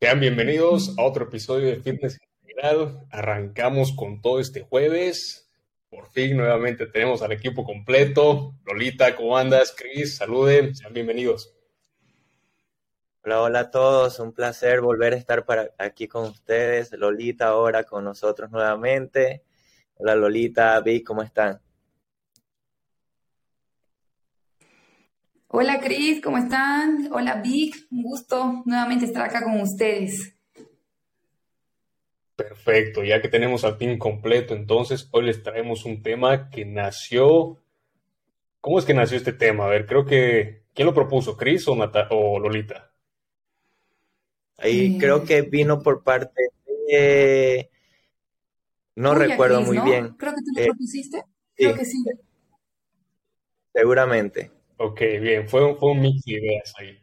Sean bienvenidos a otro episodio de Fitness Integral. Arrancamos con todo este jueves. Por fin, nuevamente tenemos al equipo completo. Lolita, ¿cómo andas? Cris, saluden, sean bienvenidos. Hola, hola a todos. Un placer volver a estar para aquí con ustedes. Lolita ahora con nosotros nuevamente. Hola Lolita, Vic, ¿cómo están? Hola Cris, ¿cómo están? Hola Vic, un gusto nuevamente estar acá con ustedes. Perfecto, ya que tenemos al team completo, entonces hoy les traemos un tema que nació. ¿Cómo es que nació este tema? A ver, creo que. ¿Quién lo propuso? ¿Cris o, o Lolita? Ahí eh, creo que vino por parte de. No recuerdo muy bien. Creo que tú lo eh, propusiste. Creo que sí. Seguramente. Ok, bien, fue, fue un mix de ideas ahí.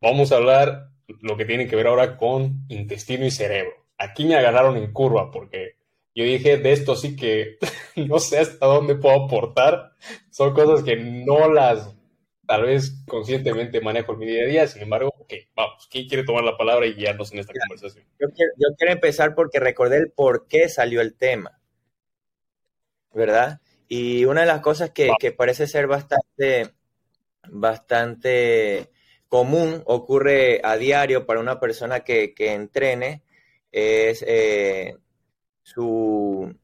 Vamos a hablar lo que tiene que ver ahora con intestino y cerebro. Aquí me agarraron en curva porque yo dije, de esto sí que no sé hasta dónde puedo aportar. Son cosas que no las, tal vez conscientemente manejo en mi día a día. Sin embargo, ok, vamos, ¿quién quiere tomar la palabra y guiarnos en esta conversación? Yo quiero, yo quiero empezar porque recordé el por qué salió el tema, ¿verdad? Y una de las cosas que, que parece ser bastante bastante común, ocurre a diario para una persona que, entrene, es eh, su,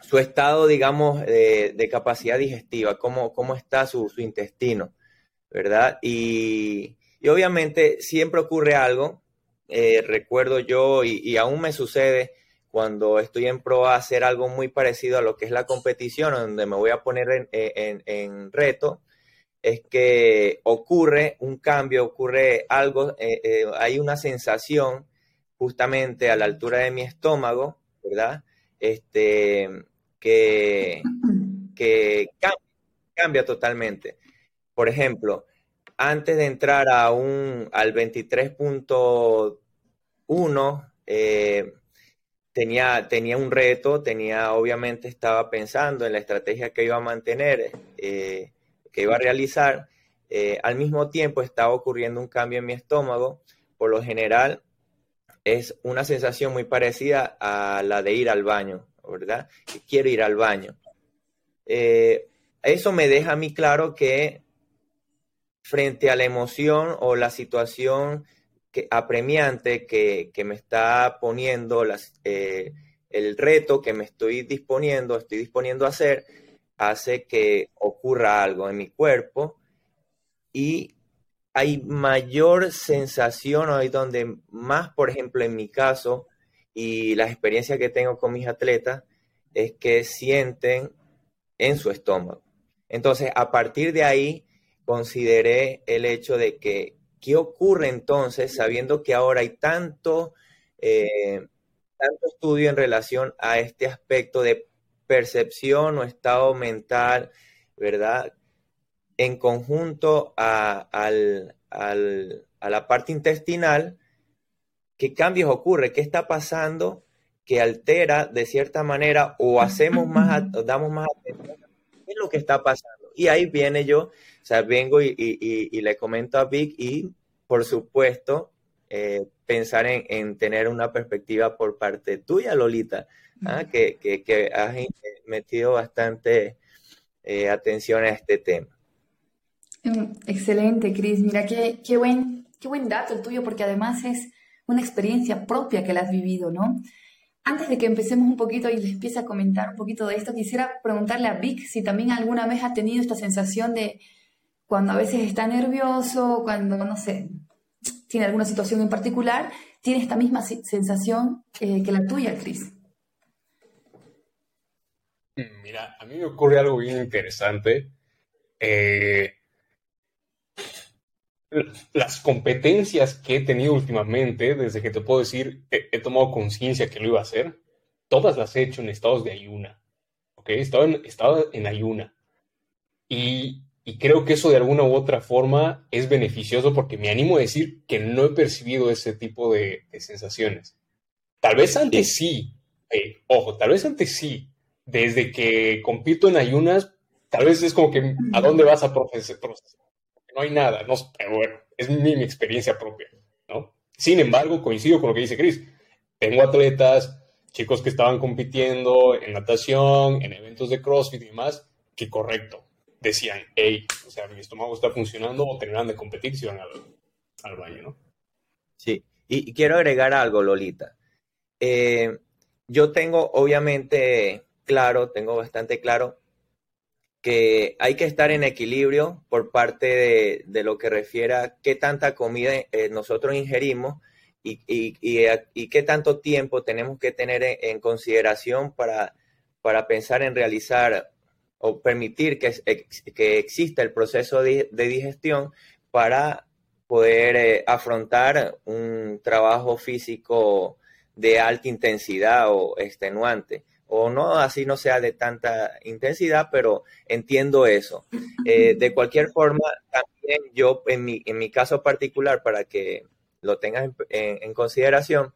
su, estado, digamos, de, capacidad digestiva, cómo, cómo está su, intestino, ¿verdad? Y, obviamente siempre ocurre algo, eh, recuerdo yo, y, aún me sucede cuando estoy en pro a hacer algo muy parecido a lo que es la competición, donde me voy a poner en, en reto, es que ocurre un cambio, ocurre algo, eh, eh, hay una sensación justamente a la altura de mi estómago, ¿verdad? Este, que, que cambia, totalmente. Por ejemplo, antes de entrar a un, al 23.1, eh, tenía, tenía un reto, tenía, obviamente estaba pensando en la estrategia que iba a mantener que iba a realizar, eh, al mismo tiempo estaba ocurriendo un cambio en mi estómago. Por lo general, es una sensación muy parecida a la de ir al baño, ¿verdad? Quiero ir al baño. Eh, eso me deja a mí claro que frente a la emoción o la situación que, apremiante que, me está poniendo eh, el reto que me estoy disponiendo, estoy disponiendo a hacer, hace que ocurra algo en mi cuerpo y hay mayor sensación hoy donde más, por ejemplo, en mi caso y la experiencia que tengo con mis atletas es que sienten en su estómago. Entonces, a partir de ahí, consideré el hecho de que, ¿qué ocurre entonces sabiendo que ahora hay tanto, eh, tanto estudio en relación a este aspecto de percepción o estado mental, ¿verdad? En conjunto a, la parte intestinal, ¿qué cambios ocurre? ¿Qué está pasando que altera de cierta manera o hacemos más, damos más atención? ¿Qué es lo que está pasando? Y ahí viene yo, o sea, vengo y, le comento a Vic y, por supuesto, eh, pensar en, tener una perspectiva por parte tuya, Lolita, ¿ah? que, que, has metido bastante eh, atención a este tema. Mm, excelente, Cris. Mira, qué, qué, buen, qué buen dato el tuyo, porque además es una experiencia propia que la has vivido, ¿no? Antes de que empecemos un poquito y les empiece a comentar un poquito de esto, quisiera preguntarle a Vic si también alguna vez ha tenido esta sensación de cuando a veces está nervioso, cuando, no sé, tiene alguna situación en particular, tiene esta misma sensación eh, que la tuya, Cris. Mm, mira, a mí me ocurre algo bien interesante. Eh, las competencias que he tenido últimamente, desde que te puedo decir, he, tomado conciencia que lo iba a hacer, todas las he hecho en estados de ayuna. ¿Ok? He estado en, estado en ayuna. Y y creo que eso de alguna u otra forma es beneficioso porque me animo a decir que no he percibido ese tipo de, sensaciones. Tal vez antes sí, eh, ojo, tal vez antes sí. Desde que compito en ayunas, tal vez es como que a dónde vas a procesar. No hay nada, no, pero bueno, es mi, experiencia propia, ¿no? Sin embargo, coincido con lo que dice Chris. Tengo atletas, chicos que estaban compitiendo en natación, en eventos de CrossFit y demás, que correcto, decían, hey, o sea, mi estómago está funcionando o tendrán de competir si van al, baño, ¿no? Sí, y, quiero agregar algo, Lolita. Eh, yo tengo, obviamente, claro, tengo bastante claro que hay que estar en equilibrio por parte de, lo que refiere a qué tanta comida eh, nosotros ingerimos y, y, qué tanto tiempo tenemos que tener en, consideración para, para pensar en realizar o permitir que, que exista el proceso de, digestión para poder eh, afrontar un trabajo físico de alta intensidad o extenuante o no, así no sea de tanta intensidad, pero entiendo eso. Eh, de cualquier forma, también yo, en mi, en mi caso particular, para que lo tengas en, consideración,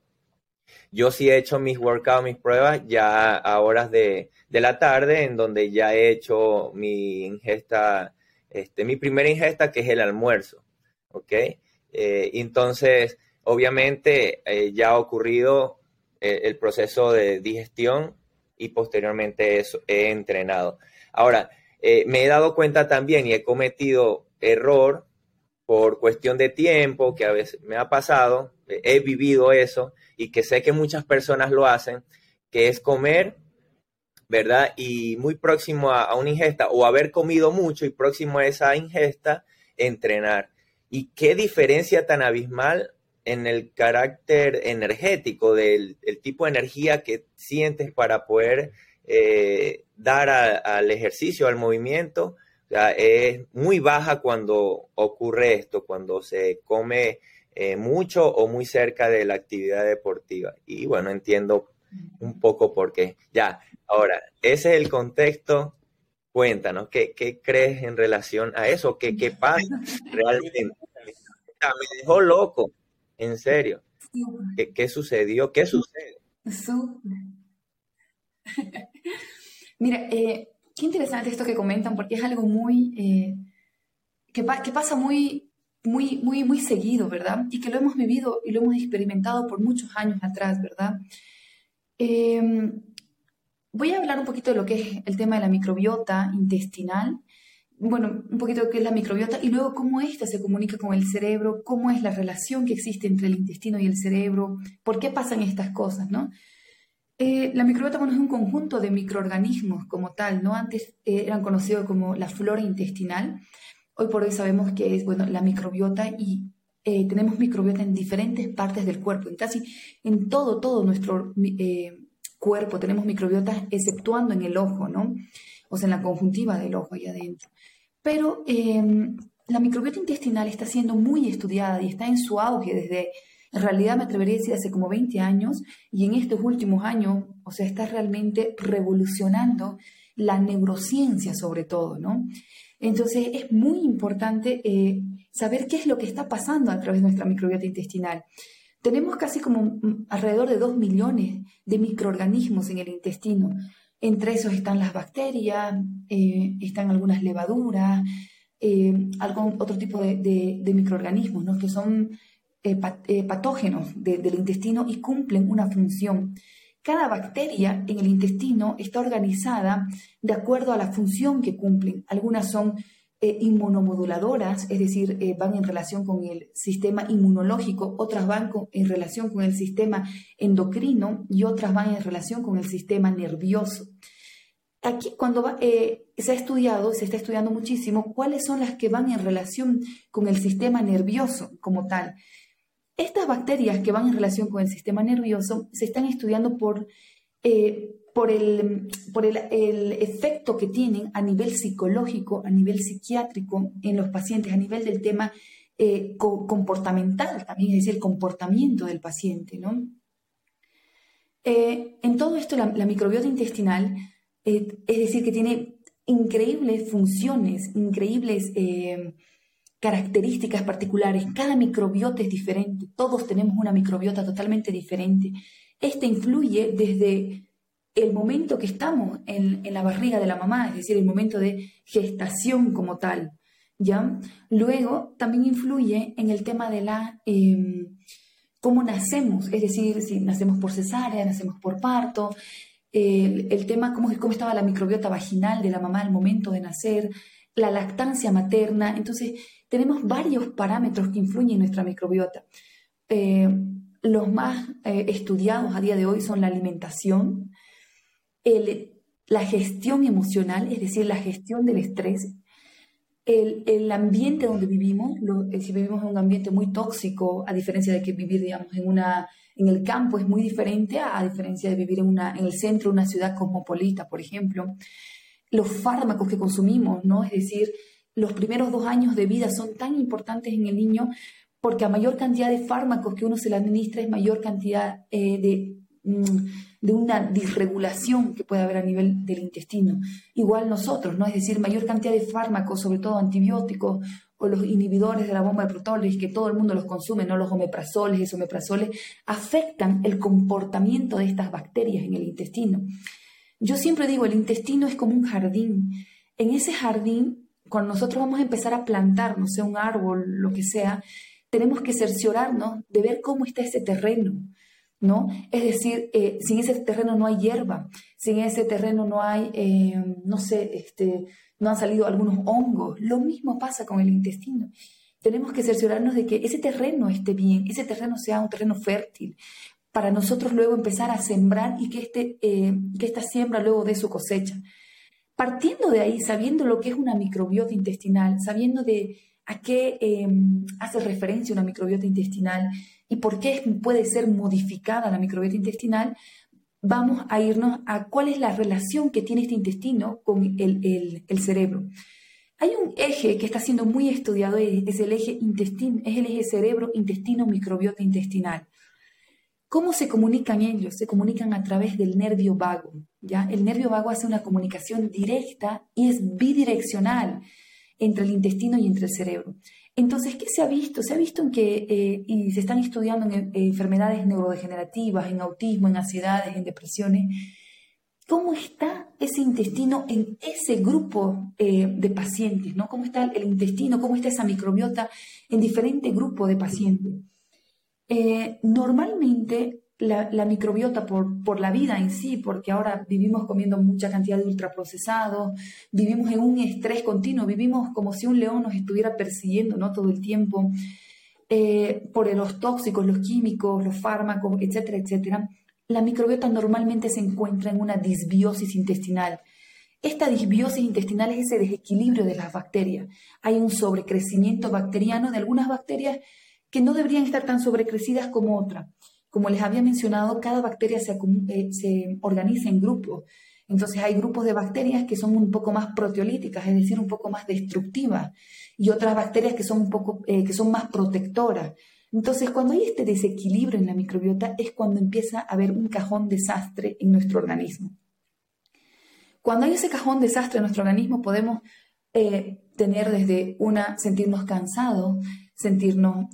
yo sí he hecho mis workouts, mis pruebas ya a horas de, la tarde, en donde ya he hecho mi ingesta, este, mi primera ingesta, que es el almuerzo, ¿ok? Eh, entonces, obviamente, eh, ya ha ocurrido el proceso de digestión y posteriormente eso he entrenado. Ahora, eh, me he dado cuenta también y he cometido error por cuestión de tiempo, que a veces me ha pasado, he vivido eso y que sé que muchas personas lo hacen, que es comer, ¿verdad? Y muy próximo a, a una ingesta o haber comido mucho y próximo a esa ingesta, entrenar. Y qué diferencia tan abismal en el carácter energético del tipo de energía que sientes para poder eh, dar al ejercicio, al movimiento. es muy baja cuando ocurre esto, cuando se come eh, mucho o muy cerca de la actividad deportiva. Y bueno, entiendo un poco por qué. Ya, ahora, ese es el contexto. Cuéntanos, ¿qué, qué crees en relación a eso? ¿Qué, qué pasa realmente? me dejó loco. En serio. ¿Qué, sucedió? ¿Qué sucede? Mira, eh, qué interesante esto que comentan, porque es algo muy. Eh, que, pasa muy, muy, muy, muy seguido, ¿verdad? Y que lo hemos vivido y lo hemos experimentado por muchos años atrás, ¿verdad? Em, voy a hablar un poquito de lo que es el tema de la microbiota intestinal bueno, un poquito qué es la microbiota y luego cómo ésta se comunica con el cerebro, cómo es la relación que existe entre el intestino y el cerebro, por qué pasan estas cosas, ¿no? Eh, la microbiota bueno, es un conjunto de microorganismos como tal, ¿no? Antes eh, eran conocidos como la flora intestinal, hoy por hoy sabemos que es, bueno, la microbiota y eh, tenemos microbiota en diferentes partes del cuerpo, en casi en todo, todo nuestro cuerpo tenemos microbiota, exceptuando en el ojo, ¿no? Sea, en la conjuntiva del ojo ahí adentro. Pero em, la microbiota intestinal está siendo muy estudiada y está en su auge desde, en realidad me atrevería a decir, hace como 20 años y en estos últimos años, o sea, está realmente revolucionando la neurociencia sobre todo, ¿no? Entonces es muy importante eh, saber qué es lo que está pasando a través de nuestra microbiota intestinal. Tenemos casi como mm, alrededor de 2 millones de microorganismos en el intestino. Entre esos están las bacterias, eh, están algunas levaduras, eh, algún otro tipo de, microorganismos ¿no? que son eh, patógenos del intestino y cumplen una función. Cada bacteria en el intestino está organizada de acuerdo a la función que cumplen. Algunas son eh, inmunomoduladoras, es decir, eh, van en relación con el sistema inmunológico, otras van en relación con el sistema endocrino y otras van en relación con el sistema nervioso. Aquí cuando eh, se ha estudiado, se está estudiando muchísimo, cuáles son las que van en relación con el sistema nervioso como tal. Estas bacterias que van en relación con el sistema nervioso se están estudiando por por el, por el, efecto que tienen a nivel psicológico, a nivel psiquiátrico en los pacientes, a nivel del tema eh, comportamental también, es decir, el comportamiento del paciente. ¿no? Eh, en todo esto, la, microbiota intestinal, eh, es decir, que tiene increíbles funciones, increíbles características particulares. Cada microbiota es diferente, todos tenemos una microbiota totalmente diferente. Este influye desde el momento que estamos en, la barriga de la mamá, es decir, el momento de gestación como tal, ¿ya? Luego también influye en el tema de la, em, cómo nacemos, es decir, si nacemos por cesárea, nacemos por parto, el, tema cómo, cómo estaba la microbiota vaginal de la mamá al momento de nacer, la lactancia materna. Entonces, tenemos varios parámetros que influyen en nuestra microbiota. Eh, los más eh, estudiados a día de hoy son la alimentación, la gestión emocional, es decir, la gestión del estrés, el, ambiente donde vivimos, eh, si vivimos en un ambiente muy tóxico, a diferencia de que vivir, digamos, en, una, en el campo es muy diferente a, diferencia de vivir en, una, en el centro de una ciudad cosmopolita, por ejemplo. Los fármacos que consumimos, ¿no? Es decir, los primeros dos años de vida son tan importantes en el niño porque a mayor cantidad de fármacos que uno se le administra es mayor cantidad eh, de Mm, de una disregulación que puede haber a nivel del intestino. Igual nosotros, ¿no? Es decir, mayor cantidad de fármacos, sobre todo antibióticos o los inhibidores de la bomba de protones, que todo el mundo los consume, no los omeprazoles, y omeprazoles, afectan el comportamiento de estas bacterias en el intestino. Yo siempre digo, el intestino es como un jardín. En ese jardín, cuando nosotros vamos a empezar a plantar, no sé, un árbol, lo que sea, tenemos que cerciorarnos de ver cómo está ese terreno ¿no? Es decir, eh, sin ese terreno no hay hierba, sin ese terreno no hay, eh, no sé, este, no han salido algunos hongos. Lo mismo pasa con el intestino. Tenemos que cerciorarnos de que ese terreno esté bien, ese terreno sea un terreno fértil, para nosotros luego empezar a sembrar y que, este, eh, que esta siembra luego dé su cosecha. Partiendo de ahí, sabiendo lo que es una microbiota intestinal, sabiendo de a qué hace referencia una microbiota intestinal, y por qué puede ser modificada la microbiota intestinal, vamos a irnos a cuál es la relación que tiene este intestino con el, cerebro. Hay un eje que está siendo muy estudiado, es el eje es el eje cerebro-intestino-microbiota intestinal. ¿Cómo se comunican ellos? Se comunican a través del nervio vago. ¿ya? El nervio vago hace una comunicación directa y es bidireccional entre el intestino y entre el cerebro. Entonces, ¿qué se ha visto? Se ha visto en que, eh, y se están estudiando en, enfermedades neurodegenerativas, en autismo, en ansiedades, en depresiones, cómo está ese intestino en ese grupo eh, de pacientes, ¿no? Cómo está el intestino, cómo está esa microbiota en diferentes grupos de pacientes. Eh, normalmente la, microbiota por, por, la vida en sí, porque ahora vivimos comiendo mucha cantidad de ultraprocesados, vivimos en un estrés continuo, vivimos como si un león nos estuviera persiguiendo ¿no? todo el tiempo, eh, por los tóxicos, los químicos, los fármacos, etcétera, etcétera. La microbiota normalmente se encuentra en una disbiosis intestinal. Esta disbiosis intestinal es ese desequilibrio de las bacterias. Hay un sobrecrecimiento bacteriano de algunas bacterias que no deberían estar tan sobrecrecidas como otras. Como les había mencionado, cada bacteria eh, se, organiza en grupos. Entonces hay grupos de bacterias que son un poco más proteolíticas, es decir, un poco más destructivas, y otras bacterias que son un poco eh, que son más protectoras. Entonces, cuando hay este desequilibrio en la microbiota es cuando empieza a haber un cajón desastre en nuestro organismo. Cuando hay ese cajón desastre en nuestro organismo, podemos eh, tener desde una sentirnos cansados, sentirnos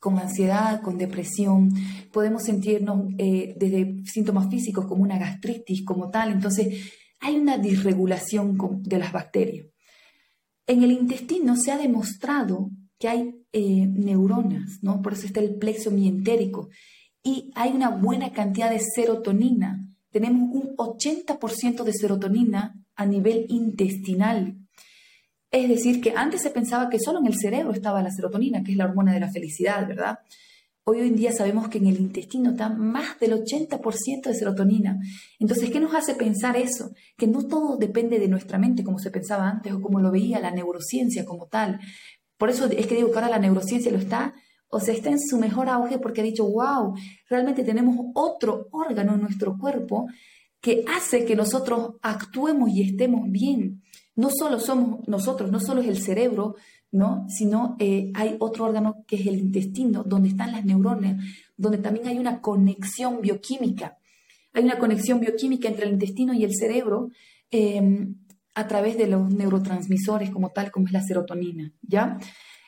con ansiedad, con depresión, podemos sentirnos eh, desde síntomas físicos como una gastritis, como tal. Entonces, hay una disregulación de las bacterias. En el intestino se ha demostrado que hay eh, neuronas, ¿no? Por eso está el plexo mientérico. Y hay una buena cantidad de serotonina. Tenemos un 80% de serotonina a nivel intestinal. Es decir, que antes se pensaba que solo en el cerebro estaba la serotonina, que es la hormona de la felicidad, ¿verdad? Hoy en día sabemos que en el intestino está más del 80% de serotonina. Entonces, ¿qué nos hace pensar eso? Que no todo depende de nuestra mente como se pensaba antes o como lo veía la neurociencia como tal. Por eso es que digo que ahora la neurociencia lo está, o sea, está en su mejor auge porque ha dicho, wow, realmente tenemos otro órgano en nuestro cuerpo que hace que nosotros actuemos y estemos bien no solo somos nosotros, no solo es el cerebro, ¿no? sino eh, hay otro órgano que es el intestino, donde están las neuronas, donde también hay una conexión bioquímica. Hay una conexión bioquímica entre el intestino y el cerebro em, a través de los neurotransmisores como tal, como es la serotonina, ¿ya?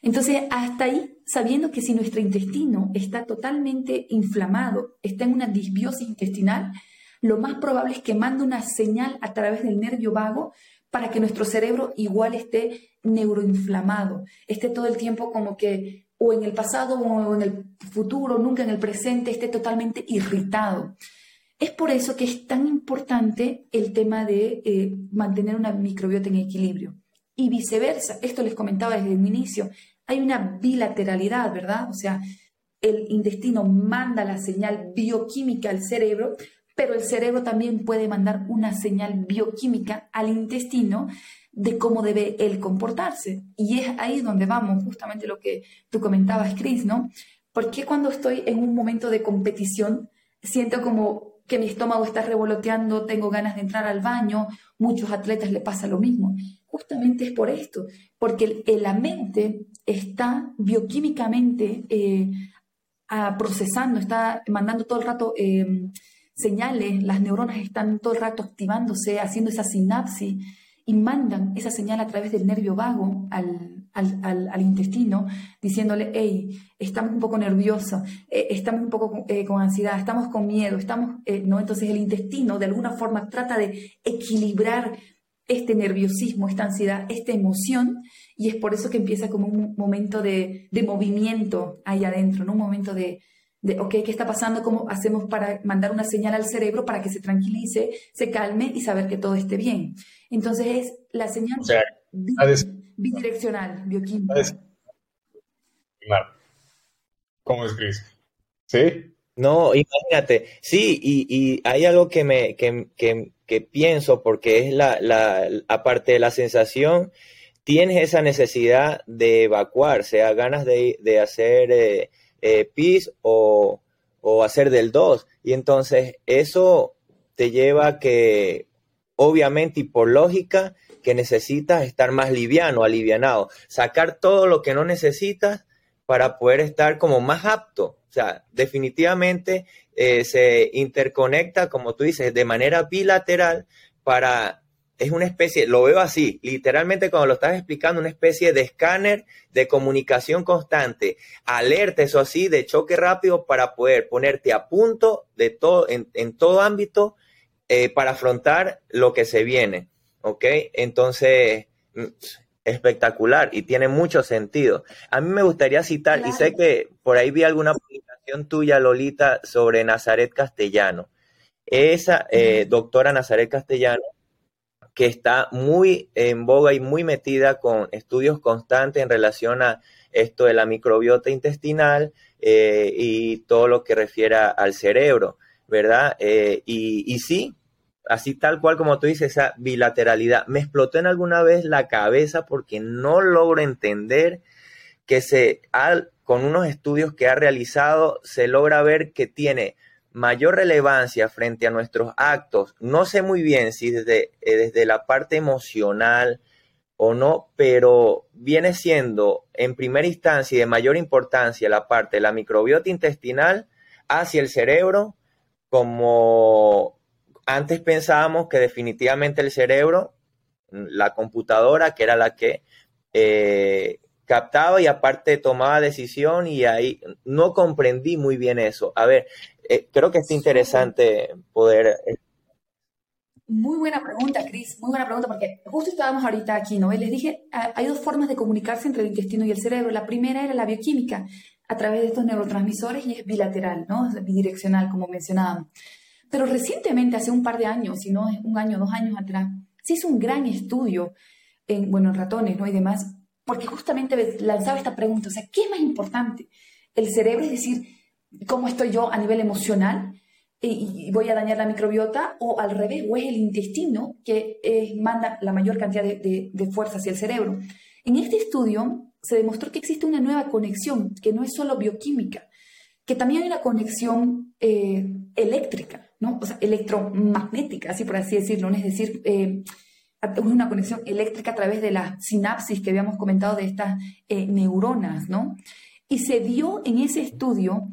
Entonces, hasta ahí, sabiendo que si nuestro intestino está totalmente inflamado, está en una disbiosis intestinal, lo más probable es que mande una señal a través del nervio vago para que nuestro cerebro igual esté neuroinflamado, esté todo el tiempo como que o en el pasado o en el futuro, nunca en el presente, esté totalmente irritado. Es por eso que es tan importante el tema de eh, mantener una microbiota en equilibrio. Y viceversa, esto les comentaba desde el inicio, hay una bilateralidad, ¿verdad? O sea, el intestino manda la señal bioquímica al cerebro, pero el cerebro también puede mandar una señal bioquímica al intestino de cómo debe él comportarse. Y es ahí donde vamos, justamente lo que tú comentabas, Chris, ¿no? Porque cuando estoy en un momento de competición siento como que mi estómago está revoloteando, tengo ganas de entrar al baño, muchos atletas le pasa lo mismo. Justamente es por esto, porque la mente está bioquímicamente eh, procesando, está mandando todo el rato eh, señales, las neuronas están todo el rato activándose, haciendo esa sinapsis y mandan esa señal a través del nervio vago al, al, intestino, diciéndole, hey, estamos un poco nerviosos, eh, estamos un poco eh, con ansiedad, estamos con miedo, estamos, eh, ¿no? Entonces el intestino de alguna forma trata de equilibrar este nerviosismo, esta ansiedad, esta emoción, y es por eso que empieza como un momento de, de movimiento ahí adentro. Un momento de, de, ok, ¿qué está pasando? ¿Cómo hacemos para mandar una señal al cerebro para que se tranquilice, se calme y saber que todo esté bien? Entonces es la señal bidireccional, bioquímica. ¿Cómo es, Chris? ¿Sí? No, imagínate, sí, y, y hay algo que me que, que, que pienso, porque es la, la, aparte de la sensación, tienes esa necesidad de evacuar, sea ganas de, de hacer eh, eh, PIS o, hacer del 2. Y entonces eso te lleva a que, obviamente y por lógica, que necesitas estar más liviano, alivianado, sacar todo lo que no necesitas para poder estar como más apto. O sea, definitivamente eh, se interconecta, como tú dices, de manera bilateral para es una especie, lo veo así, literalmente cuando lo estás explicando, una especie de escáner de comunicación constante, alerta, eso así, de choque rápido para poder ponerte a punto de todo, en, todo ámbito eh, para afrontar lo que se viene. ¿Ok? Entonces, mm, espectacular y tiene mucho sentido. A mí me gustaría citar, y sé que por ahí vi alguna publicación tuya, Lolita, sobre Nazaret Castellano. Esa eh, doctora Nazaret Castellano que está muy en boga y muy metida con estudios constantes en relación a esto de la microbiota intestinal eh, y todo lo que refiere al cerebro, ¿verdad? Eh, y, sí, así tal cual como tú dices, esa bilateralidad. Me explotó en alguna vez la cabeza porque no logro entender que se, con unos estudios que ha realizado, se logra ver que tiene mayor relevancia frente a nuestros actos. No sé muy bien si desde, eh, desde la parte emocional o no, pero viene siendo en primera instancia y de mayor importancia la parte de la microbiota intestinal hacia el cerebro, como antes pensábamos que definitivamente el cerebro, la computadora, que era la que eh, captaba y aparte tomaba decisión y ahí no comprendí muy bien eso. A ver, eh, creo que es interesante poder... Eh, muy buena pregunta, Cris, muy buena pregunta, porque justo estábamos ahorita aquí, ¿no? les dije, hay dos formas de comunicarse entre el intestino y el cerebro. La primera era la bioquímica, a través de estos neurotransmisores, y es bilateral, ¿no? Es bidireccional, como mencionábamos. Pero recientemente, hace un par de años, si no un año, dos años atrás, se hizo un gran estudio en, bueno, en ratones, ¿no? Y demás, porque justamente lanzaba esta pregunta, o sea, ¿qué es más importante? El cerebro, es decir, cómo estoy yo a nivel emocional y, voy a dañar la microbiota, o al revés, o es el intestino que manda la mayor cantidad de, fuerza hacia el cerebro. En este estudio se demostró que existe una nueva conexión, que no es solo bioquímica, que también hay una conexión eh, eléctrica, ¿no? o sea, electromagnética, así por así decirlo, es decir, eh, una conexión eléctrica a través de la sinapsis que habíamos comentado de estas neuronas, ¿no? Y se vio en ese estudio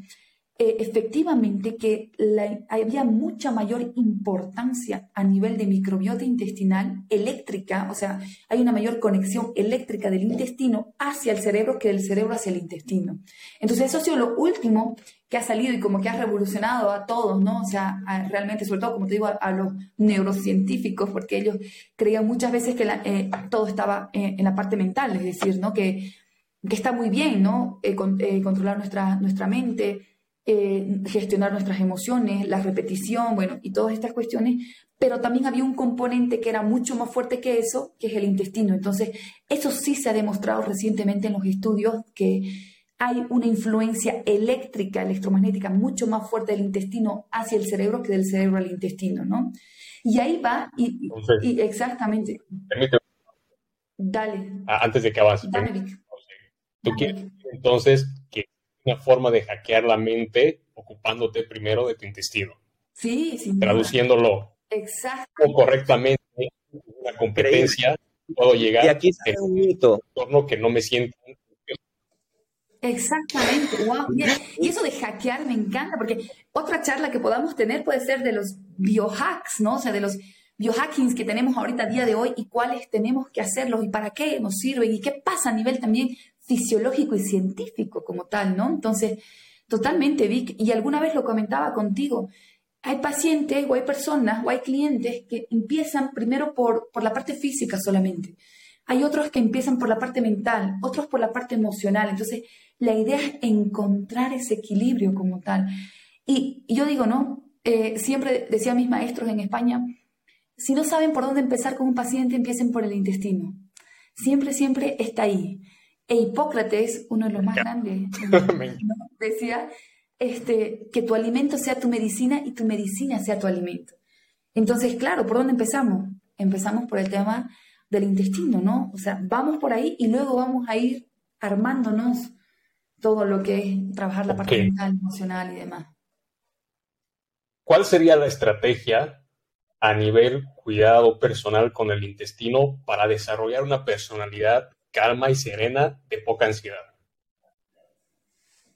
eh, efectivamente que había mucha mayor importancia a nivel de microbiota intestinal eléctrica, o sea, hay una mayor conexión eléctrica del intestino hacia el cerebro que del cerebro hacia el intestino. Entonces eso ha sido lo último que ha salido y como que ha revolucionado a todos, ¿no? O sea, realmente, sobre todo, como te digo, a, los neurocientíficos, porque ellos creían muchas veces que eh, todo estaba eh, en la parte mental, es decir, ¿no? Que que está muy bien, ¿no? Eh, controlar nuestra, nuestra mente, gestionar nuestras emociones, la repetición, bueno, y todas estas cuestiones, pero también había un componente que era mucho más fuerte que eso, que es el intestino. Entonces, eso sí se ha demostrado recientemente en los estudios que hay una influencia eléctrica, electromagnética mucho más fuerte del intestino hacia el cerebro que del cerebro al intestino, ¿no? Y ahí va, y, exactamente. Dale. Ah, antes de que avances. Tú quieres entonces que una forma de hackear la mente ocupándote primero de tu intestino. Sí, sí. Traduciéndolo. Exacto. correctamente, una competencia, puedo llegar y aquí a un mito. entorno que no me siento Exactamente, wow. Y eso de hackear me encanta, porque otra charla que podamos tener puede ser de los biohacks, ¿no? O sea, de los biohackings que tenemos ahorita a día de hoy y cuáles tenemos que hacerlos y para qué nos sirven y qué pasa a nivel también fisiológico y científico como tal, ¿no? Entonces, totalmente, Vic, y alguna vez lo comentaba contigo, hay pacientes o hay personas o hay clientes que empiezan primero por, por la parte física solamente. Hay otros que empiezan por la parte mental, otros por la parte emocional. Entonces, la idea es encontrar ese equilibrio como tal. Y, yo digo, ¿no? Eh, siempre decía a mis maestros en España, si no saben por dónde empezar con un paciente, empiecen por el intestino. Siempre, siempre está ahí. E Hipócrates, uno de los más grandes, decía este, que tu alimento sea tu medicina y tu medicina sea tu alimento. Entonces, claro, ¿por dónde empezamos? Empezamos por el tema del intestino, ¿no? O sea, vamos por ahí y luego vamos a ir armándonos todo lo que es trabajar la parte mental, emocional y demás. ¿Cuál sería la estrategia a nivel cuidado personal con el intestino para desarrollar una personalidad calma y serena, de poca ansiedad?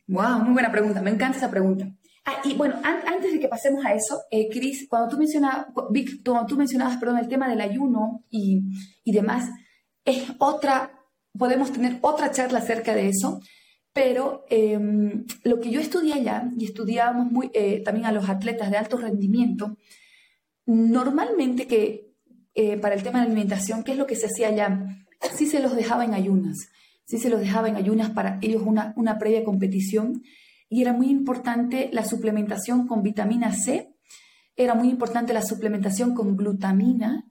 Wow, muy buena pregunta. Me encanta esa pregunta. Ah, y bueno, antes de que pasemos a eso, eh, Cris, cuando tú mencionabas, Vic, cuando tú mencionabas, perdón, el tema del ayuno y, y, demás, es otra, podemos tener otra charla acerca de eso, pero em, lo que yo estudié allá, y estudiábamos muy, eh, también a los atletas de alto rendimiento, normalmente que eh, para el tema de alimentación, ¿qué es lo que se hacía allá? sí se los dejaba en ayunas, sí se los dejaba en ayunas para ellos una, una previa competición y era muy importante la suplementación con vitamina C, era muy importante la suplementación con glutamina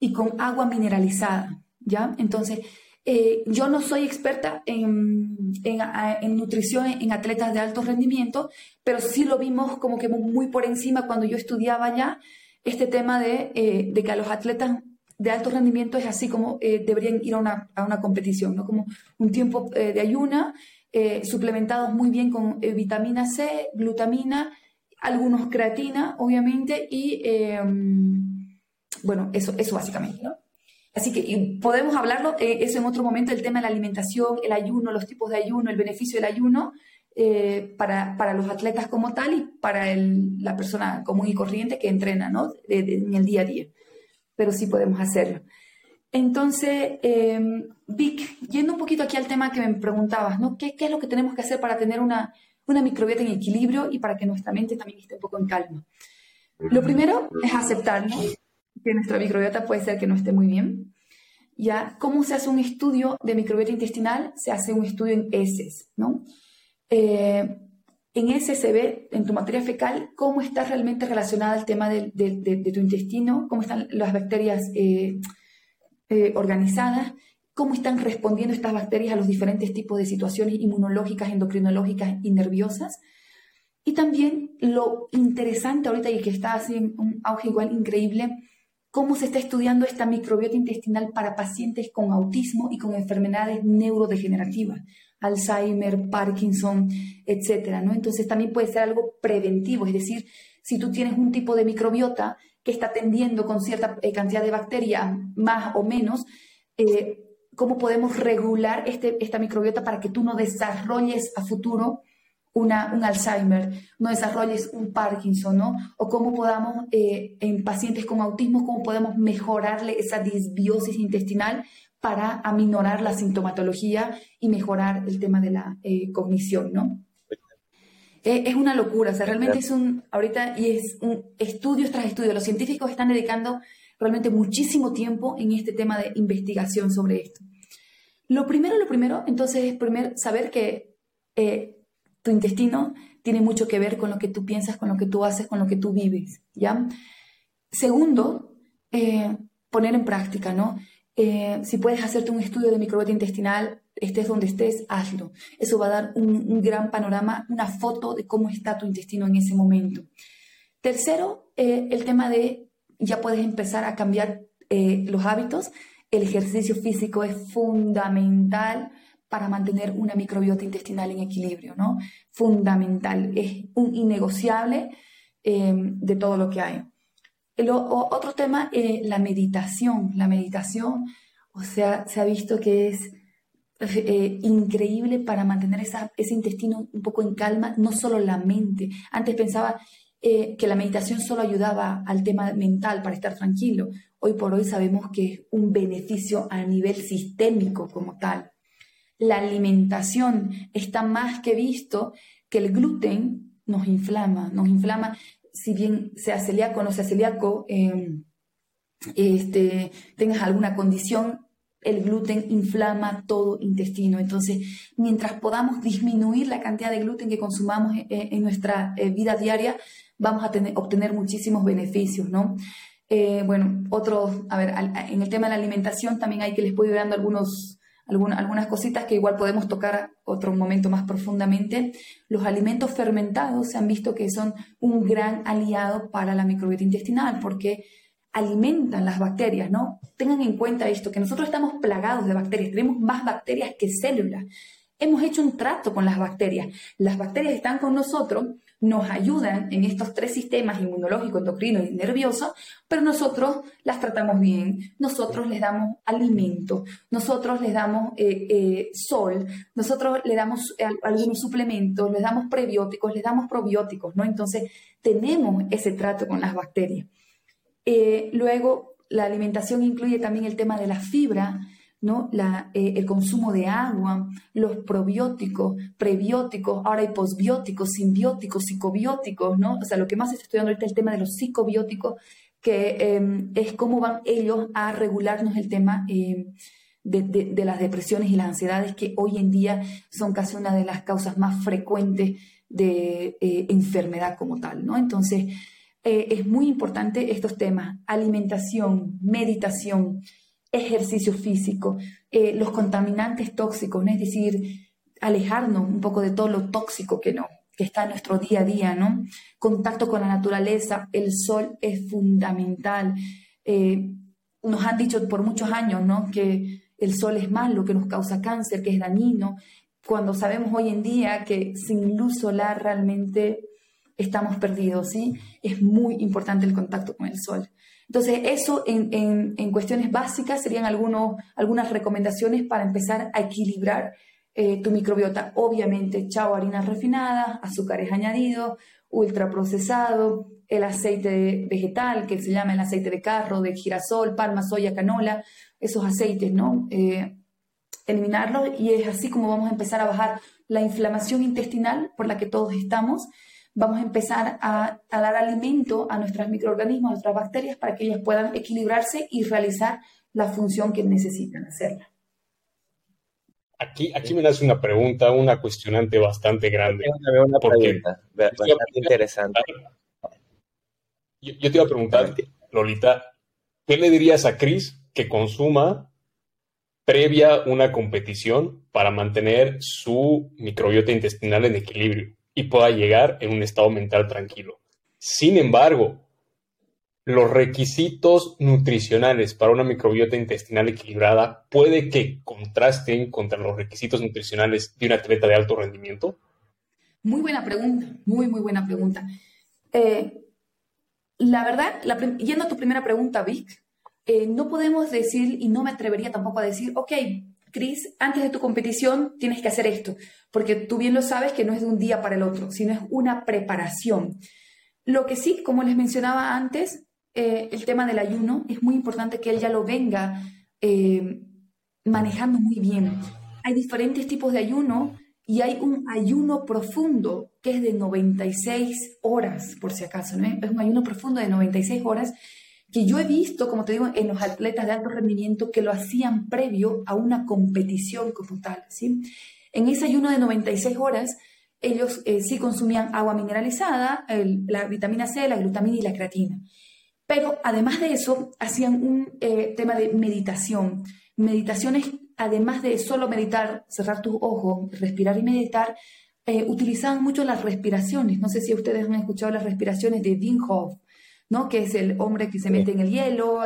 y con agua mineralizada, ¿ya? Entonces, eh, yo no soy experta en, en, nutrición en atletas de alto rendimiento, pero sí lo vimos como que muy por encima cuando yo estudiaba ya este tema de, eh, de que a los atletas de alto rendimiento es así como eh, deberían ir a una, a una, competición, ¿no? Como un tiempo de ayuna, eh, suplementados muy bien con vitamina C, glutamina, algunos creatina, obviamente, y em, bueno, eso, eso básicamente, ¿no? Así que podemos hablarlo, eso en otro momento, el tema de la alimentación, el ayuno, los tipos de ayuno, el beneficio del ayuno para, para, los atletas como tal y para la persona común y corriente que entrena, ¿no? en el día a día pero sí podemos hacerlo. Entonces, em, Vic, yendo un poquito aquí al tema que me preguntabas, ¿no? ¿Qué, es lo que tenemos que hacer para tener una, una microbiota en equilibrio y para que nuestra mente también esté un poco en calma? Lo primero es aceptar que nuestra microbiota puede ser que no esté muy bien. ¿Ya? ¿Cómo se hace un estudio de microbiota intestinal? Se hace un estudio en heces, ¿no? Eh, en ese se ve en tu materia fecal cómo está realmente relacionada el tema de, tu intestino, cómo están las bacterias eh, eh, organizadas, cómo están respondiendo estas bacterias a los diferentes tipos de situaciones inmunológicas, endocrinológicas y nerviosas. Y también lo interesante ahorita y que está haciendo un auge igual increíble, cómo se está estudiando esta microbiota intestinal para pacientes con autismo y con enfermedades neurodegenerativas. Alzheimer, Parkinson, etcétera, ¿no? Entonces también puede ser algo preventivo, es decir, si tú tienes un tipo de microbiota que está tendiendo con cierta eh, cantidad de bacterias más o menos, eh, ¿cómo podemos regular este, esta microbiota para que tú no desarrolles a futuro una, un Alzheimer, no desarrolles un Parkinson, ¿no? O cómo podamos, eh, en pacientes con autismo, cómo podemos mejorarle esa disbiosis intestinal para aminorar la sintomatología y mejorar el tema de la cognición, ¿no? Eh, es una locura, o sea, realmente es un, ahorita, y es un estudio tras estudio, los científicos están dedicando realmente muchísimo tiempo en este tema de investigación sobre esto. Lo primero, lo primero, entonces es primero saber que eh, tu intestino tiene mucho que ver con lo que tú piensas, con lo que tú haces, con lo que tú vives, ¿ya? Segundo, eh, poner en práctica, ¿no? Eh, si puedes hacerte un estudio de microbiota intestinal, estés donde estés, hazlo. Eso va a dar un, gran panorama, una foto de cómo está tu intestino en ese momento. Tercero, el tema de ya puedes empezar a cambiar los hábitos el ejercicio físico es fundamental para mantener una microbiota intestinal en equilibrio, ¿no? Fundamental, es un innegociable em, de todo lo que hay. El, otro tema, eh, la meditación. La meditación, o sea, se ha visto que es eh, increíble para mantener ese intestino un poco en calma, no solo la mente. Antes pensaba eh, que la meditación solo ayudaba al tema mental para estar tranquilo. Hoy por hoy sabemos que es un beneficio a nivel sistémico como tal. La alimentación está más que visto que el gluten nos inflama, nos inflama, si bien sea celíaco o no sea celíaco, em, este, tengas alguna condición, el gluten inflama todo intestino. Entonces, mientras podamos disminuir la cantidad de gluten que consumamos en, en nuestra eh, vida diaria, vamos a tener, obtener muchísimos beneficios, ¿no? Eh, bueno, otros, a ver, en el tema de la alimentación también hay que les voy dando algunos, algunas cositas que igual podemos tocar otro momento más profundamente. Los alimentos fermentados se han visto que son un gran aliado para la microbiota intestinal porque alimentan las bacterias, ¿no? Tengan en cuenta esto, que nosotros estamos plagados de bacterias, tenemos más bacterias que células. Hemos hecho un trato con las bacterias. Las bacterias están con nosotros nos ayudan en estos tres sistemas inmunológico, endocrino y nervioso, pero nosotros las tratamos bien, nosotros les damos alimento, nosotros les damos eh, eh, sol, nosotros le damos eh, algunos suplementos, les damos prebióticos, les damos probióticos, ¿no? Entonces tenemos ese trato con las bacterias. Luego, la alimentación incluye también el tema de la fibra, ¿no? Eh, el consumo de agua, los probióticos, prebióticos, ahora hay posbióticos, simbióticos, psicobióticos, ¿no? O sea, lo que más se está estudiando ahorita es el tema de los psicobióticos, que em, es cómo van ellos a regularnos el tema em, de, las depresiones y las ansiedades, que hoy en día son casi una de las causas más frecuentes de eh, enfermedad como tal, ¿no? Entonces, eh, es muy importante estos temas, alimentación, meditación, ejercicio físico, eh, los contaminantes tóxicos, es decir, alejarnos un poco de todo lo tóxico que no que está en nuestro día a día, ¿no? Contacto con la naturaleza, el sol es fundamental. Eh, nos han dicho por muchos años, ¿no? Que el sol es malo, que nos causa cáncer, que es dañino, cuando sabemos hoy en día que sin luz solar realmente estamos perdidos, ¿sí? Es muy importante el contacto con el sol. Entonces, eso en, cuestiones básicas serían algunos, algunas recomendaciones para empezar a equilibrar eh, tu microbiota. Obviamente, chao harinas refinadas, azúcares añadidos, ultraprocesado, el aceite vegetal, que se llama el aceite de carro, de girasol, palma, soya, canola, esos aceites, ¿no? Eh, eliminarlos y es así como vamos a empezar a bajar la inflamación intestinal por la que todos estamos vamos a empezar a, dar alimento a nuestros microorganismos, a nuestras bacterias, para que ellas puedan equilibrarse y realizar la función que necesitan hacerla. Aquí, aquí me nace una pregunta, una cuestionante bastante grande. Una pregunta bastante interesante. Yo, yo, te iba a preguntar, Lolita, ¿qué le dirías a Chris que consuma previa una competición para mantener su microbiota intestinal en equilibrio? Y pueda llegar en un estado mental tranquilo. Sin embargo, los requisitos nutricionales para una microbiota intestinal equilibrada puede que contrasten contra los requisitos nutricionales de un atleta de alto rendimiento? Muy buena pregunta, muy, muy buena pregunta. Eh, la verdad, yendo a tu primera pregunta, Vic, eh, no podemos decir, y no me atrevería tampoco a decir, ok, Cris, antes de tu competición tienes que hacer esto, porque tú bien lo sabes que no es de un día para el otro, sino es una preparación. Lo que sí, como les mencionaba antes, eh, el tema del ayuno, es muy importante que él ya lo venga eh, manejando muy bien. Hay diferentes tipos de ayuno y hay un ayuno profundo que es de 96 horas, por si acaso, ¿no? Es un ayuno profundo de 96 horas que yo he visto, como te digo, en los atletas de alto rendimiento que lo hacían previo a una competición como tal, ¿sí? En ese ayuno de 96 horas, ellos eh, sí consumían agua mineralizada, la vitamina C, la glutamina y la creatina. Pero además de eso, hacían un eh, tema de meditación. Meditaciones, además de solo meditar, cerrar tus ojos, respirar y meditar, eh, utilizaban mucho las respiraciones. No sé si ustedes han escuchado las respiraciones de Wim Hof, ¿no? que es el hombre que se mete en el hielo,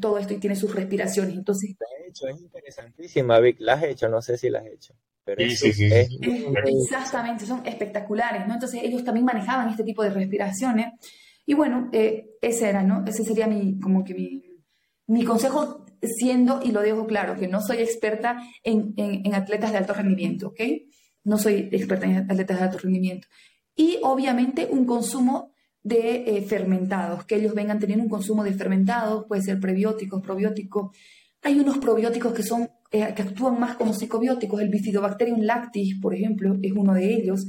todo esto y tiene sus respiraciones. Entonces, hecho, es interesantísima, Vic. La has hecho, no sé si la has hecho sí, sí, Exactamente, son espectaculares, ¿no? Entonces ellos también manejaban este tipo de respiraciones. Y bueno, eh, ese era, ¿no? Ese sería mi, como que mi, mi consejo, siendo, y lo dejo claro, que no soy experta en, en, atletas de alto rendimiento, ¿ok? No soy experta en atletas de alto rendimiento. Y obviamente un consumo de eh, fermentados, que ellos vengan teniendo un consumo de fermentados, puede ser prebióticos, probióticos. Hay unos probióticos que son eh, que actúan más como psicobióticos. El Bifidobacterium lactis, por ejemplo, es uno de ellos.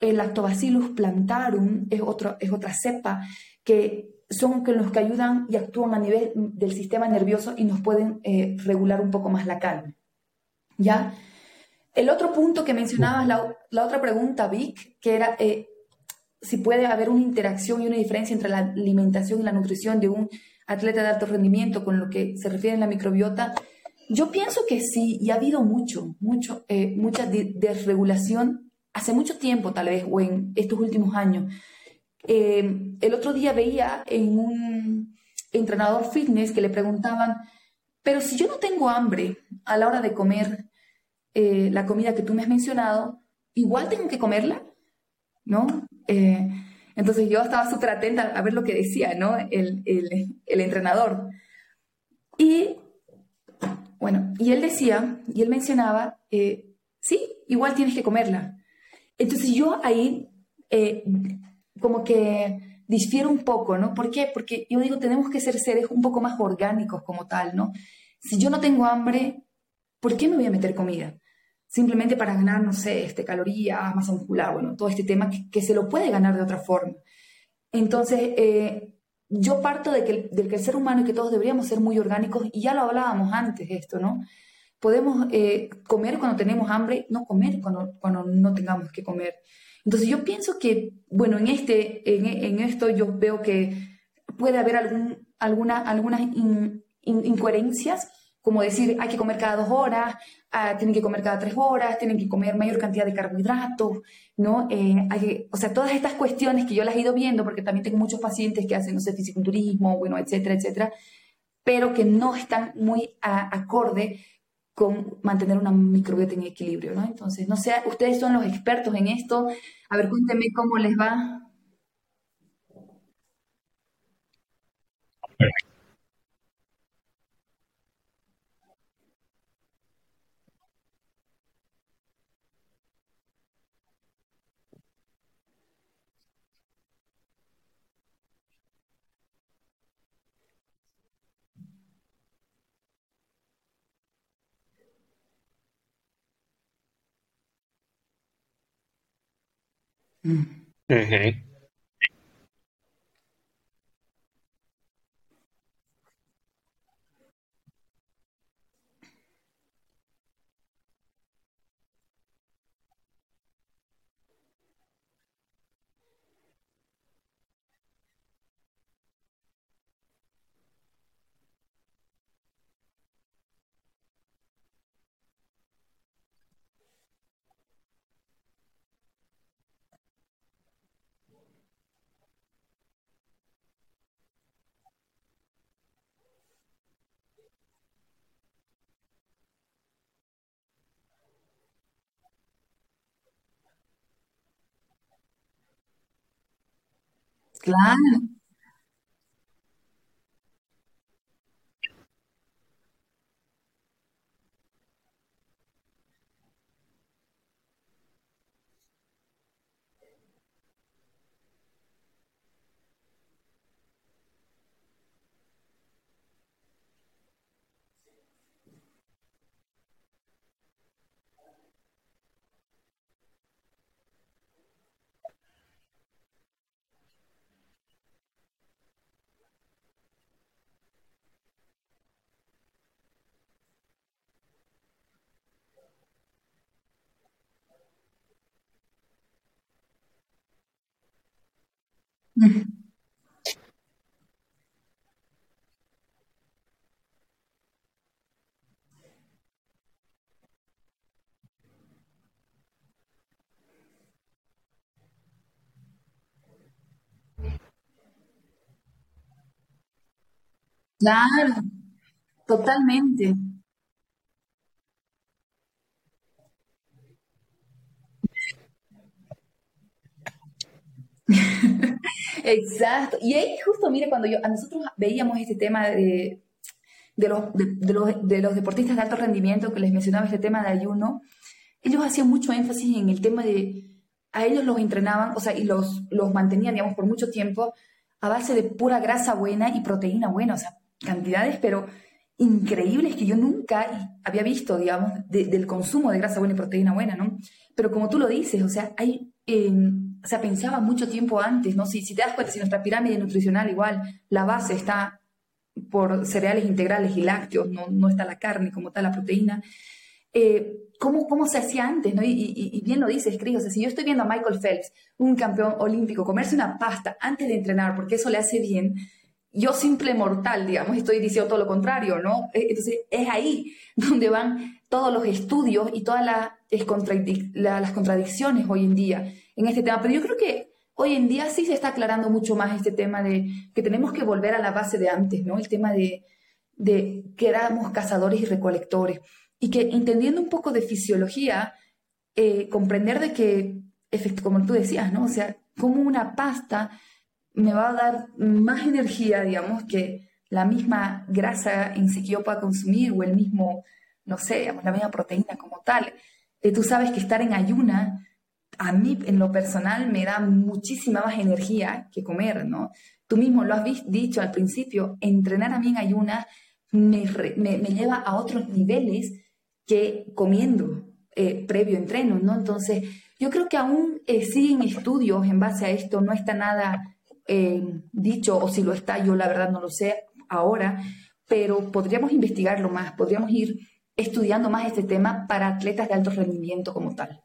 El Lactobacillus plantarum es, otro, es otra cepa que son los que ayudan y actúan a nivel del sistema nervioso y nos pueden eh, regular un poco más la calma. ¿Ya? El otro punto que mencionabas, la, la otra pregunta, Vic, que era eh, si puede haber una interacción y una diferencia entre la alimentación y la nutrición de un atleta de alto rendimiento con lo que se refiere a la microbiota. Yo pienso que sí, y ha habido mucho, mucho, eh, mucha desregulación hace mucho tiempo, tal vez, o en estos últimos años. Eh, el otro día veía en un entrenador fitness que le preguntaban, pero si yo no tengo hambre a la hora de comer eh, la comida que tú me has mencionado, igual tengo que comerla, ¿no? Entonces yo estaba súper atenta a ver lo que decía, ¿no? El, el, el entrenador. Y bueno, y él decía, y él mencionaba, eh, sí, igual tienes que comerla. Entonces yo ahí eh, como que difiero un poco, ¿no? ¿Por qué? Porque yo digo, tenemos que ser seres un poco más orgánicos como tal, ¿no? Si yo no tengo hambre, ¿por qué me voy a meter comida? Simplemente para ganar, no sé, este, calorías, masa muscular, bueno, todo este tema que, se lo puede ganar de otra forma. Entonces, eh, yo parto de que, del que el ser humano y que todos deberíamos ser muy orgánicos, y ya lo hablábamos antes esto, ¿no? Podemos eh, comer cuando tenemos hambre, no comer cuando, cuando no tengamos que comer. Entonces yo pienso que, bueno, en, este, en, en esto yo veo que puede haber algún, alguna, algunas incoherencias como decir, hay que comer cada dos horas, ah, tienen que comer cada tres horas, tienen que comer mayor cantidad de carbohidratos, ¿no? Eh, o sea, todas estas cuestiones que yo las he ido viendo, porque también tengo muchos pacientes que hacen, no sé, fisiculturismo, bueno, etcétera, etcétera, pero que no están muy acorde con mantener una microbiota en equilibrio, ¿no? Entonces, no sé, ustedes son los expertos en esto, a ver, cuéntenme cómo les va. Mm. Claro. Claro, totalmente. Exacto. Y ahí justo, mire, cuando yo, a nosotros veíamos este tema de, de los, de, los, de los deportistas de alto rendimiento, que les mencionaba este tema de ayuno, ellos hacían mucho énfasis en el tema de, a ellos los entrenaban, o sea, y los, los mantenían, digamos, por mucho tiempo a base de pura grasa buena y proteína buena, o sea, cantidades, pero increíbles que yo nunca había visto, digamos, del consumo de grasa buena y proteína buena, ¿no? Pero como tú lo dices, o sea, hay, eh, o sea, pensaba mucho tiempo antes, ¿no? Si, si te das cuenta, si nuestra pirámide nutricional igual, la base está por cereales integrales y lácteos, no, no está la carne como tal, la proteína. Eh, ¿cómo, ¿Cómo se hacía antes? ¿no? Y, bien lo dices, Cris, o sea, si yo estoy viendo a Michael Phelps, un campeón olímpico, comerse una pasta antes de entrenar, porque eso le hace bien, yo simple mortal, digamos, estoy diciendo todo lo contrario, ¿no? Eh, entonces es ahí donde van todos los estudios y todas las, las contradicciones hoy en día en este tema. Pero yo creo que hoy en día sí se está aclarando mucho más este tema de que tenemos que volver a la base de antes, ¿no? El tema de, que éramos cazadores y recolectores. Y que entendiendo un poco de fisiología, eh, comprender de que, como tú decías, ¿no? O sea, como una pasta me va a dar más energía, digamos, que la misma grasa en sí que consumir o el mismo, no sé, la misma proteína como tal. Eh, tú sabes que estar en ayuna, a mí en lo personal me da muchísima más energía que comer, ¿no? Tú mismo lo has dicho al principio, entrenar a mí en ayuna me, me, lleva a otros niveles que comiendo eh, previo entreno, ¿no? Entonces, yo creo que aún eh, siguen estudios en base a esto, no está nada eh, dicho, o si lo está, yo la verdad no lo sé ahora, pero podríamos investigarlo más, podríamos ir estudiando más este tema para atletas de alto rendimiento como tal.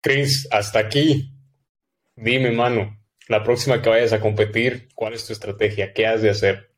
Chris, hasta aquí. Dime, mano, la próxima que vayas a competir, ¿cuál es tu estrategia? ¿Qué has de hacer?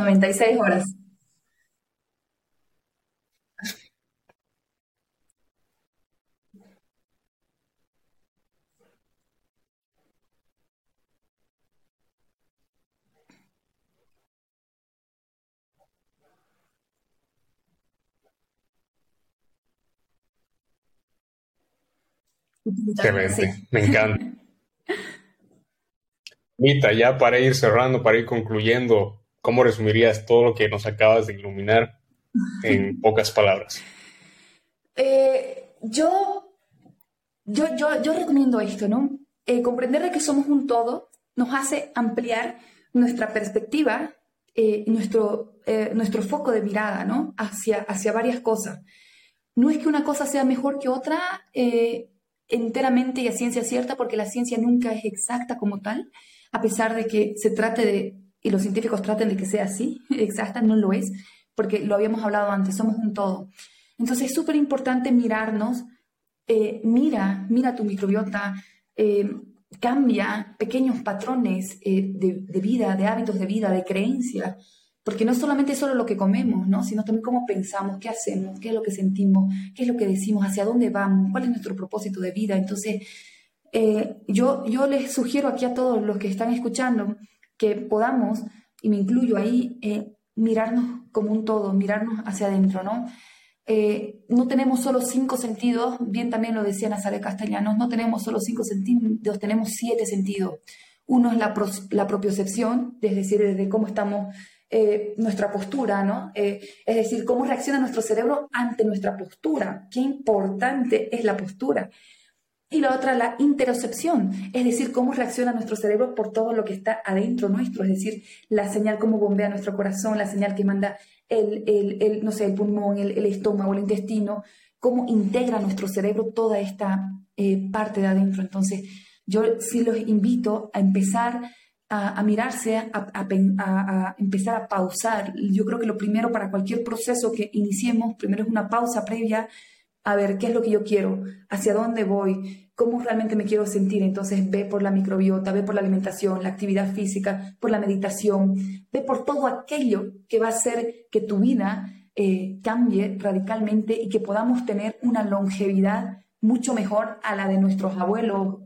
96 horas. Excelente, me encanta. Mita, ya para ir cerrando, para ir concluyendo, ¿Cómo resumirías todo lo que nos acabas de iluminar en pocas palabras? Eh, yo, yo, yo, yo, recomiendo esto, ¿no? Eh, comprender de que somos un todo nos hace ampliar nuestra perspectiva, eh, nuestro, nuestro foco de mirada, ¿no? Hacia, hacia varias cosas. No es que una cosa sea mejor que otra enteramente y a ciencia cierta, porque la ciencia nunca es exacta como tal, a pesar de que se trate de y los científicos traten de que sea así, exacta, no lo es, porque lo habíamos hablado antes, somos un todo. Entonces es súper importante mirarnos, eh, mira, mira tu microbiota, eh, cambia pequeños patrones eh, de, vida, de hábitos de vida, de creencia, porque no solamente solo lo que comemos, ¿no? sino también cómo pensamos, qué hacemos, qué es lo que sentimos, qué es lo que decimos, hacia dónde vamos, cuál es nuestro propósito de vida. Entonces, yo, yo les sugiero aquí a todos los que están escuchando que podamos, y me incluyo ahí, eh, mirarnos como un todo, mirarnos hacia adentro, ¿no? Eh, no tenemos solo cinco sentidos, bien también lo decía Nazaret Castellanos, no tenemos solo cinco sentidos, tenemos siete sentidos. Uno es la, la propiocepción, es decir, desde cómo estamos, nuestra postura, ¿no? es decir, cómo reacciona nuestro cerebro ante nuestra postura. Qué importante es la postura. Y la otra, la interocepción, es decir, cómo reacciona nuestro cerebro por todo lo que está adentro nuestro, es decir, la señal, cómo bombea nuestro corazón, la señal que manda el, el, no sé, el pulmón, el, estómago, el intestino, cómo integra nuestro cerebro toda esta eh, parte de adentro. Entonces, yo sí los invito a empezar a, mirarse, a, a, empezar a pausar. Yo creo que lo primero para cualquier proceso que iniciemos, primero es una pausa previa a ver qué es lo que yo quiero, hacia dónde voy, cómo realmente me quiero sentir. Entonces ve por la microbiota, ve por la alimentación, la actividad física, por la meditación, ve por todo aquello que va a hacer que tu vida eh, cambie radicalmente y que podamos tener una longevidad mucho mejor a la de nuestros abuelos,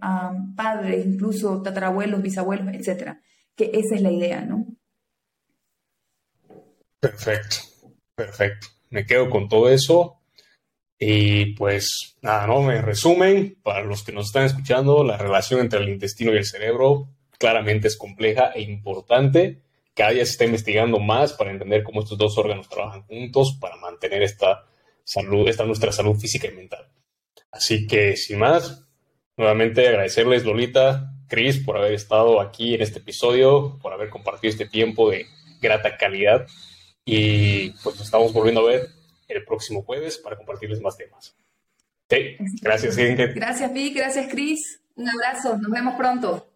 padres, incluso tatarabuelos, bisabuelos, etcétera. Que esa es la idea, ¿no? Perfecto, perfecto. Me quedo con todo eso. Y pues nada, ¿no? Me resumen, para los que nos están escuchando, la relación entre el intestino y el cerebro claramente es compleja e importante. Cada día se está investigando más para entender cómo estos dos órganos trabajan juntos para mantener esta salud, esta nuestra salud física y mental. Así que, sin más, nuevamente agradecerles, Lolita, Chris, por haber estado aquí en este episodio, por haber compartido este tiempo de grata calidad. Y pues nos estamos volviendo a ver el próximo jueves para compartirles más temas. Sí, gracias, Gracias, Vic, gracias, Chris. Un abrazo, nos vemos pronto.